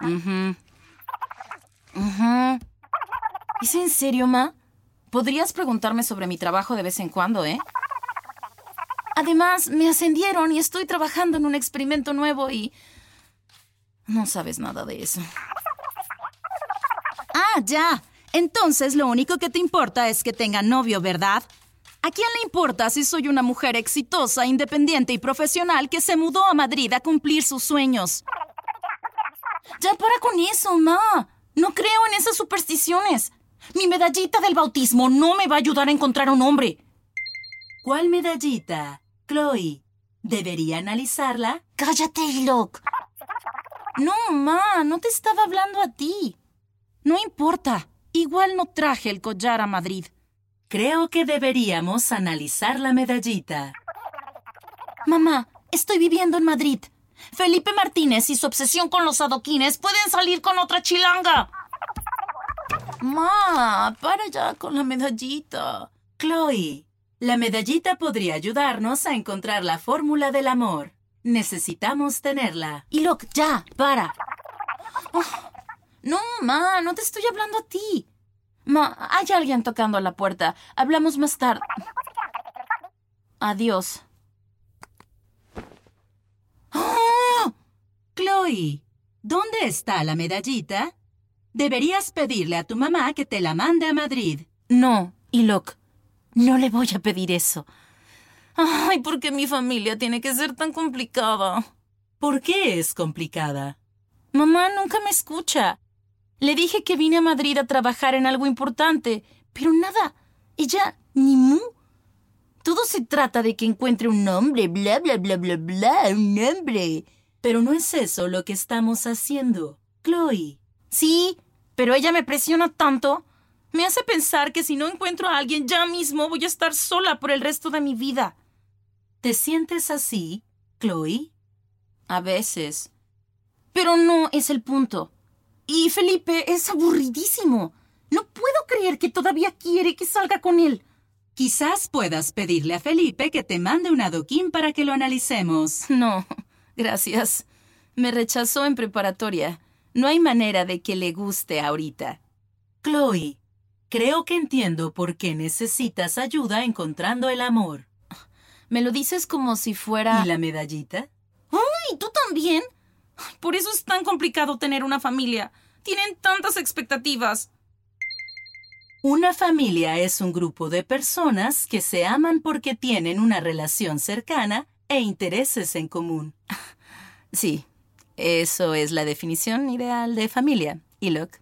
Mhm. Mhm. ¿Es en serio, Ma? Podrías preguntarme sobre mi trabajo de vez en cuando, ¿eh? Además, me ascendieron y estoy trabajando en un experimento nuevo y... No sabes nada de eso. Ah, ya. Entonces lo único que te importa es que tenga novio, ¿verdad? ¿A quién le importa si soy una mujer exitosa, independiente y profesional que se mudó a Madrid a cumplir sus sueños? Ya para con eso, Ma. No creo en esas supersticiones. Mi medallita del bautismo no me va a ayudar a encontrar un hombre. ¿Cuál medallita? Chloe. ¿Debería analizarla? Cállate, Ilok. No, Ma, no te estaba hablando a ti. No importa. Igual no traje el collar a Madrid. Creo que deberíamos analizar la medallita. Mamá, estoy viviendo en Madrid. Felipe Martínez y su obsesión con los adoquines pueden salir con otra chilanga. Ma, para ya con la medallita. Chloe, la medallita podría ayudarnos a encontrar la fórmula del amor. Necesitamos tenerla. Y look, ya, para. Oh, no, ma, no te estoy hablando a ti. Ma, hay alguien tocando a la puerta. Hablamos más tarde. Adiós. ¡Oh! ¿Dónde está la medallita? Deberías pedirle a tu mamá que te la mande a Madrid. No, Ilok, no le voy a pedir eso. Ay, ¿por qué mi familia tiene que ser tan complicada? ¿Por qué es complicada? Mamá nunca me escucha. Le dije que vine a Madrid a trabajar en algo importante, pero nada. Ella ni mu. Todo se trata de que encuentre un nombre, bla, bla, bla, bla, bla, un nombre. Pero no es eso lo que estamos haciendo, Chloe. Sí, pero ella me presiona tanto. Me hace pensar que si no encuentro a alguien ya mismo voy a estar sola por el resto de mi vida. ¿Te sientes así, Chloe? A veces. Pero no es el punto. Y Felipe es aburridísimo. No puedo creer que todavía quiere que salga con él. Quizás puedas pedirle a Felipe que te mande un adoquín para que lo analicemos. No, gracias. Me rechazó en preparatoria. No hay manera de que le guste ahorita. Chloe, creo que entiendo por qué necesitas ayuda encontrando el amor. Me lo dices como si fuera... ¿Y la medallita? ¡Uy! ¿Tú también? Por eso es tan complicado tener una familia. Tienen tantas expectativas. Una familia es un grupo de personas que se aman porque tienen una relación cercana e intereses en común. Sí, eso es la definición ideal de familia, Ilok.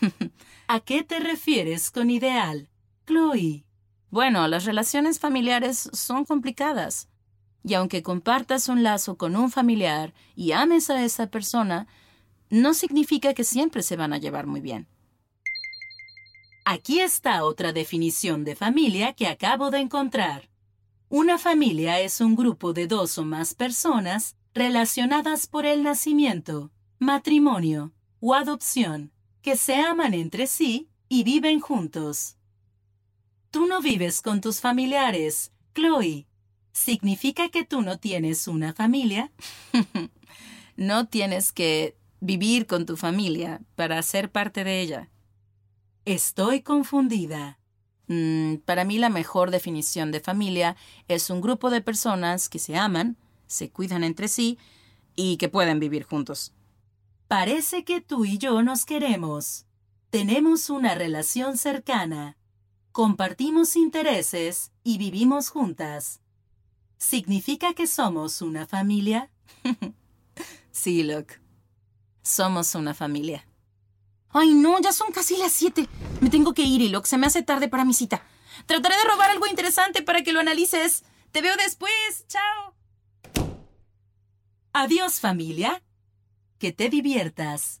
¿A qué te refieres con ideal, Chloe? Bueno, las relaciones familiares son complicadas. Y aunque compartas un lazo con un familiar y ames a esa persona, no significa que siempre se van a llevar muy bien. Aquí está otra definición de familia que acabo de encontrar. Una familia es un grupo de dos o más personas relacionadas por el nacimiento, matrimonio o adopción, que se aman entre sí y viven juntos. Tú no vives con tus familiares, Chloe. ¿Significa que tú no tienes una familia? no tienes que vivir con tu familia para ser parte de ella. Estoy confundida. Mm, para mí la mejor definición de familia es un grupo de personas que se aman, se cuidan entre sí y que pueden vivir juntos. Parece que tú y yo nos queremos. Tenemos una relación cercana. Compartimos intereses y vivimos juntas. ¿Significa que somos una familia? sí, Luke. Somos una familia. Ay, no, ya son casi las siete. Me tengo que ir, y. Se me hace tarde para mi cita. Trataré de robar algo interesante para que lo analices. Te veo después. Chao. Adiós, familia. Que te diviertas.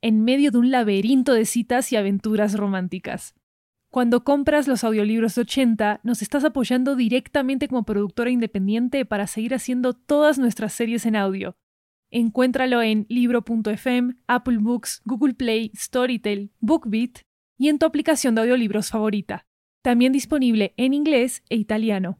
en medio de un laberinto de citas y aventuras románticas. Cuando compras los audiolibros de 80, nos estás apoyando directamente como productora independiente para seguir haciendo todas nuestras series en audio. Encuéntralo en libro.fm, Apple Books, Google Play, Storytel, BookBeat y en tu aplicación de audiolibros favorita. También disponible en inglés e italiano.